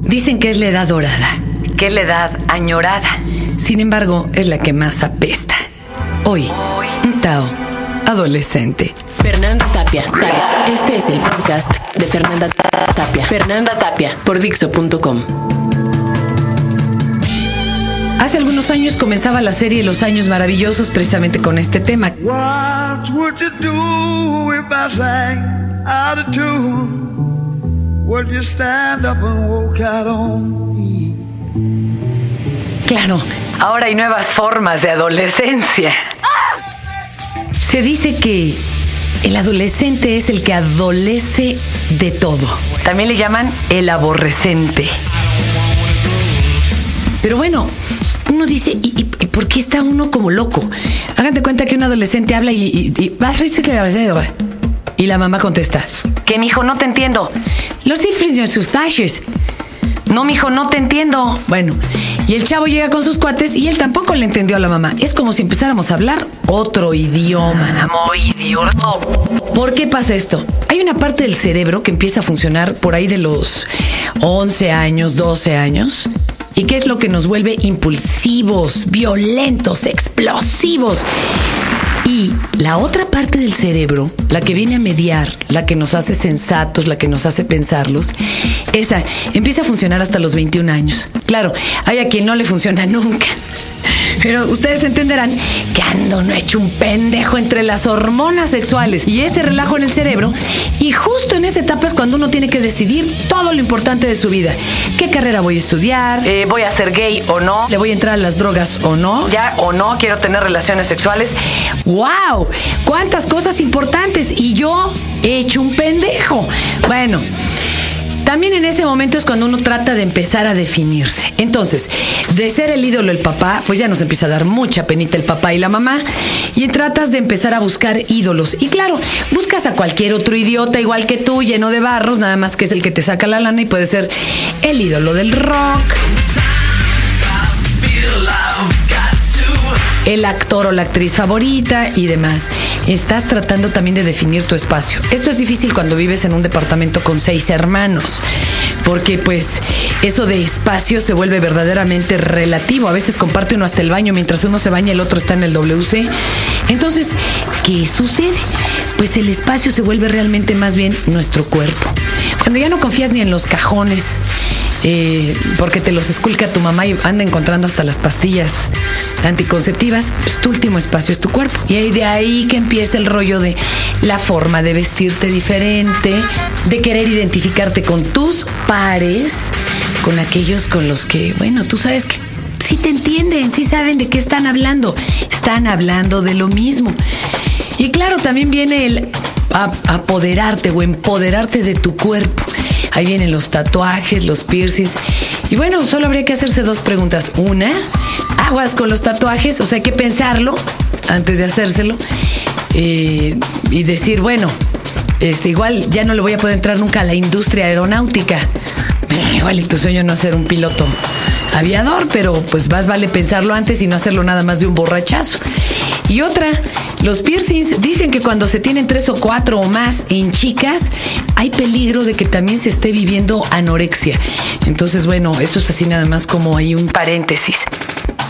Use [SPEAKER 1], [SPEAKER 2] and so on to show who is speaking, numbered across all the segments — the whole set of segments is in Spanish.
[SPEAKER 1] Dicen que es la edad dorada,
[SPEAKER 2] que es la edad añorada.
[SPEAKER 1] sin embargo, es la que más apesta. Hoy, un Tao, adolescente.
[SPEAKER 3] Fernanda Tapia. Tapia. Este es el podcast de Fernanda Tapia. Fernanda Tapia por Dixo.com.
[SPEAKER 1] Hace algunos años comenzaba la serie Los Años Maravillosos precisamente con este tema.
[SPEAKER 4] What would you do if I sang out of tune? Would you stand up and walk out on me?
[SPEAKER 1] Claro,
[SPEAKER 2] Ahora hay nuevas formas de adolescencia.
[SPEAKER 1] se dice que el adolescente es el que adolece de todo.
[SPEAKER 2] También le llaman el aborrecente.
[SPEAKER 1] Pero bueno, uno dice, ¿y, y- y por qué está uno como loco? Hagan de cuenta que un adolescente habla y, y, y- y la mamá contesta,
[SPEAKER 2] Que mijo, no te entiendo.
[SPEAKER 1] Los cifres de sus talles.
[SPEAKER 2] No, mijo, no te entiendo.
[SPEAKER 1] Bueno, y el chavo llega con sus cuates y él tampoco le entendió a la mamá. Es como si empezáramos a hablar otro idioma.
[SPEAKER 2] Idiota.
[SPEAKER 1] ¿Por qué pasa esto? Hay una parte del cerebro que empieza a funcionar por ahí de los 11 años, 12 años. ¿Y qué es lo que nos vuelve impulsivos, violentos, explosivos? Y la otra parte del cerebro, la que viene a mediar, la que nos hace sensatos, la que nos hace pensarlos, esa empieza a funcionar hasta los 21 años. Claro, hay a quien no le funciona nunca. Pero ustedes entenderán que ando no hecho un pendejo entre las hormonas sexuales y ese relajo en el cerebro. Y justo en esa etapa es cuando uno tiene que decidir todo lo importante de su vida. ¿Qué carrera voy a estudiar?
[SPEAKER 2] Eh, ¿Voy a ser gay o no?
[SPEAKER 1] ¿Le voy a entrar a las drogas o no?
[SPEAKER 2] ¿Ya o no quiero tener relaciones sexuales?
[SPEAKER 1] ¡Wow! ¡Cuántas cosas importantes! Y yo he hecho un pendejo. Bueno. También en ese momento es cuando uno trata de empezar a definirse. Entonces, de ser el ídolo el papá, pues ya nos empieza a dar mucha penita el papá y la mamá. Y tratas de empezar a buscar ídolos. Y claro, buscas a cualquier otro idiota igual que tú, lleno de barros, nada más que es el que te saca la lana y puede ser el ídolo del rock. El actor o la actriz favorita y demás. Estás tratando también de definir tu espacio. Esto es difícil cuando vives en un departamento con seis hermanos, porque pues eso de espacio se vuelve verdaderamente relativo. A veces comparte uno hasta el baño, mientras uno se baña el otro está en el WC. Entonces, ¿qué sucede? Pues el espacio se vuelve realmente más bien nuestro cuerpo. Cuando ya no confías ni en los cajones, eh, porque te los esculca tu mamá y anda encontrando hasta las pastillas anticonceptivas, pues tu último espacio es tu cuerpo. Y ahí de ahí que empieza el rollo de la forma de vestirte diferente, de querer identificarte con tus pares, con aquellos con los que, bueno, tú sabes que sí te entienden, sí saben de qué están hablando. Están hablando de lo mismo. Y claro, también viene el apoderarte o empoderarte de tu cuerpo. Ahí vienen los tatuajes, los piercings. Y bueno, solo habría que hacerse dos preguntas. Una, aguas con los tatuajes, o sea, hay que pensarlo antes de hacérselo. Eh, y decir, bueno, este, igual ya no le voy a poder entrar nunca a la industria aeronáutica. Igual y tu sueño no ser un piloto aviador, pero pues más vale pensarlo antes y no hacerlo nada más de un borrachazo. Y otra, los piercings dicen que cuando se tienen tres o cuatro o más en chicas, hay peligro de que también se esté viviendo anorexia. Entonces, bueno, eso es así nada más como hay un paréntesis.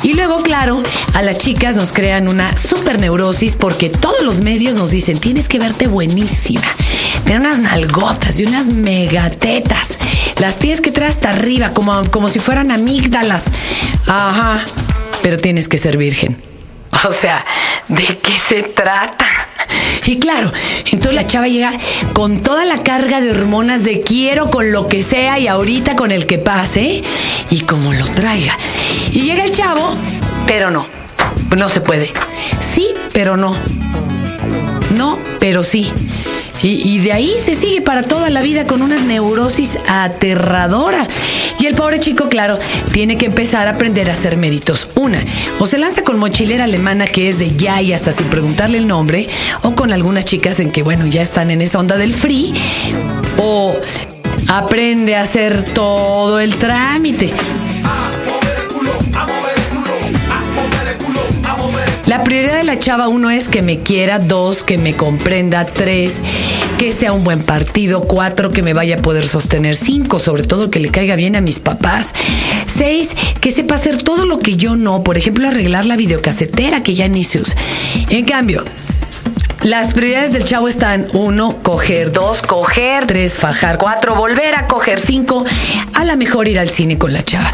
[SPEAKER 1] Y luego, claro, a las chicas nos crean una super neurosis porque todos los medios nos dicen, tienes que verte buenísima, tener unas nalgotas y unas megatetas. Las tienes que traer hasta arriba, como, como si fueran amígdalas. Ajá, pero tienes que ser virgen.
[SPEAKER 2] O sea, ¿de qué se trata?
[SPEAKER 1] Y claro, entonces la chava llega con toda la carga de hormonas de quiero con lo que sea y ahorita con el que pase y como lo traiga. Y llega el chavo, pero no, no se puede. Sí, pero no. No, pero sí. Y, de ahí se sigue para toda la vida con una neurosis aterradora. Y el pobre chico, claro, tiene que empezar a aprender a hacer méritos. Una, o se lanza con mochilera alemana que es de ya y hasta sin preguntarle el nombre, o con algunas chicas en que, bueno, ya están en esa onda del free, o aprende a hacer todo el trámite. La prioridad de la chava, uno, es que me quiera, dos, que me comprenda, tres, que sea un buen partido. Cuatro, que me vaya a poder sostener. Cinco, sobre todo que le caiga bien a mis papás. Seis, que sepa hacer todo lo que yo no. Por ejemplo, arreglar la videocasetera que ya ni. En cambio, las prioridades del chavo están uno, coger, dos, coger, tres, fajar, cuatro, volver a coger, cinco, a la mejor ir al cine con la chava.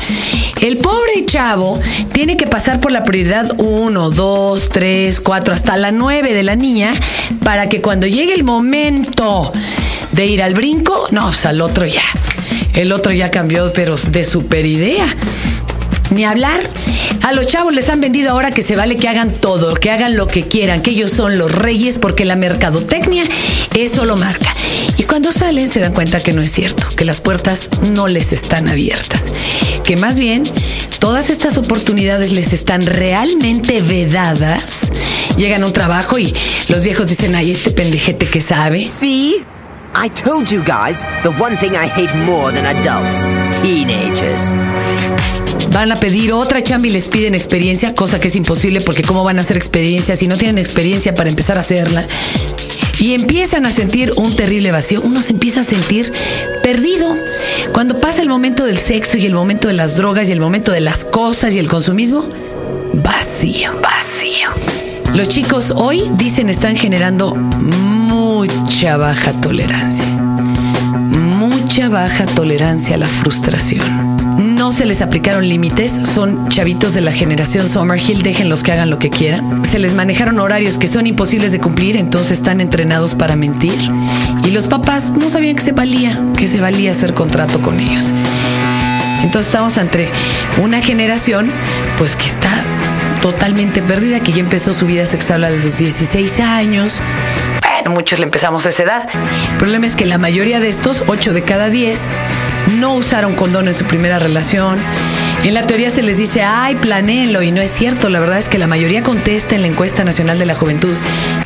[SPEAKER 1] El pobre chavo tiene que pasar por la prioridad uno, dos, tres, cuatro, hasta la nueve de la niña para que cuando llegue el momento de ir al brinco, no, pues al otro ya. El otro ya cambió, pero de super idea. Ni hablar. A los chavos les han vendido ahora que se vale que hagan todo, que hagan lo que quieran, que ellos son los reyes porque la mercadotecnia eso lo marca. Y cuando salen se dan cuenta que no es cierto, que las puertas no les están abiertas, que más bien todas estas oportunidades les están realmente vedadas. Llegan a un trabajo y los viejos dicen, ay, este pendejete que sabe.
[SPEAKER 5] See? I told you guys the one thing I hate more than adults teenagers.
[SPEAKER 1] Van a pedir otra chamba y les piden experiencia, cosa que es imposible porque cómo van a hacer experiencia si no tienen experiencia para empezar a hacerla. Y empiezan a sentir un terrible vacío. Uno se empieza a sentir perdido. Cuando pasa el momento del sexo y el momento de las drogas y el momento de las cosas y el consumismo, vacío, vacío. Los chicos hoy dicen están generando mucha baja tolerancia. Mucha baja tolerancia a la frustración no se les aplicaron límites, son chavitos de la generación Summerhill, déjenlos que hagan lo que quieran. Se les manejaron horarios que son imposibles de cumplir, entonces están entrenados para mentir. Y los papás no sabían que se valía, que se valía hacer contrato con ellos. Entonces estamos ante una generación pues que está totalmente perdida, que ya empezó su vida sexual a los 16 años. Bueno, muchos le empezamos a esa edad. El problema es que la mayoría de estos, 8 de cada 10, no usaron condón en su primera relación. En la teoría se les dice, ay, planéenlo, y no es cierto. La verdad es que la mayoría contesta en la encuesta nacional de la juventud,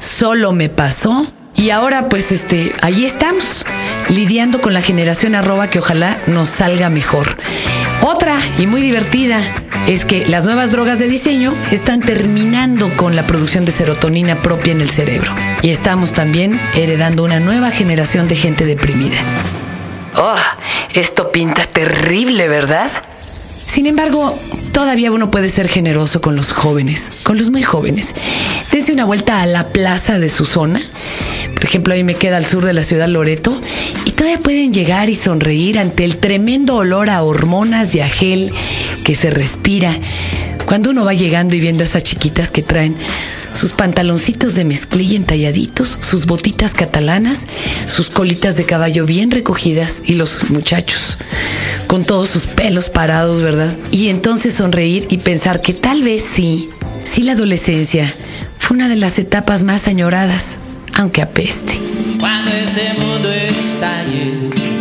[SPEAKER 1] solo me pasó. Y ahora, pues, este, ahí estamos, lidiando con la generación arroba que ojalá nos salga mejor. Otra, y muy divertida, es que las nuevas drogas de diseño están terminando con la producción de serotonina propia en el cerebro. Y estamos también heredando una nueva generación de gente deprimida.
[SPEAKER 2] Oh, esto pinta terrible, ¿verdad?
[SPEAKER 1] Sin embargo, todavía uno puede ser generoso con los jóvenes, con los muy jóvenes. Dense una vuelta a la plaza de su zona. Por ejemplo, ahí me queda al sur de la ciudad Loreto. Y todavía pueden llegar y sonreír ante el tremendo olor a hormonas y a gel que se respira. Cuando uno va llegando y viendo a esas chiquitas que traen sus pantaloncitos de mezclilla entalladitos, sus botitas catalanas, sus colitas de caballo bien recogidas y los muchachos con todos sus pelos parados, ¿verdad? Y entonces sonreír y pensar que tal vez sí, sí la adolescencia fue una de las etapas más añoradas, aunque apeste.
[SPEAKER 6] Cuando este mundo estalle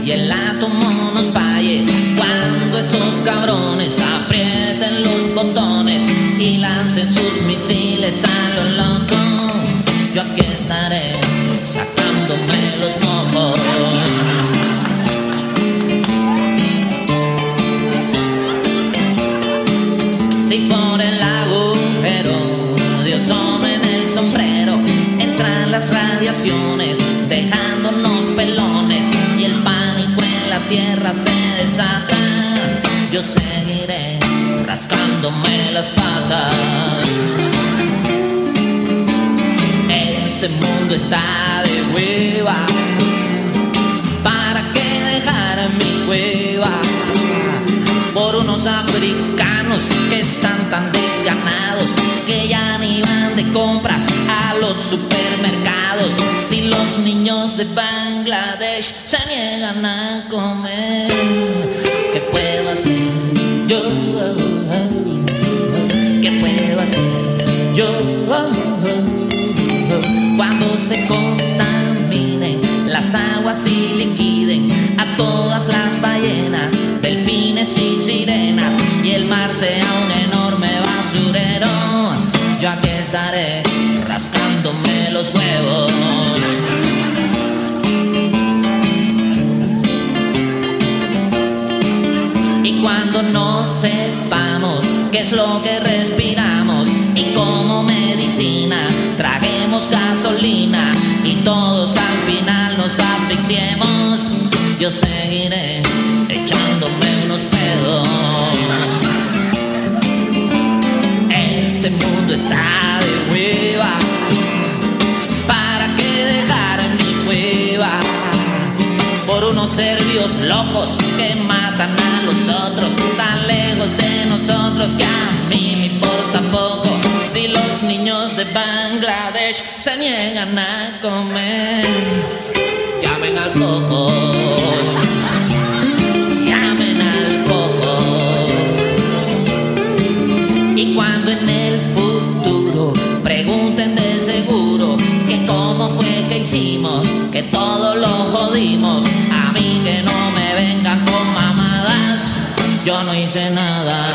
[SPEAKER 6] y el átomo nos falle, cuando esos cabrones aprieten los botones y lancen sus misiles a lo loco, yo aquí estaré sacándome los mocos. Si por el agujero de ozono en el sombrero entran las radiaciones, dejándonos pelones y el pánico en la tierra se desata, yo seguiré rascándome las patas. Este mundo está de hueva. ¿Para qué dejar mi cueva? Por unos africanos que están tan desganados que ya ni van de compras a los supermercados. Si los niños de Bangladesh se niegan a comer, ¿qué puedo hacer yo? Aguas y liquiden a todas las ballenas, delfines y sirenas y el mar sea un enorme basurero, yo aquí estaré rascándome los huevos. Y cuando no sepamos qué es lo que respiramos yo seguiré echándome unos pedos. Este mundo está de hueva, ¿para qué dejar mi cueva? Por unos serbios locos que matan a los otros, tan lejos de nosotros que a mí me importa poco si los niños de Bangladesh se niegan a comer que cómo fue que hicimos, que todo lo jodimos, a mí que no me vengan con mamadas, yo no hice nada.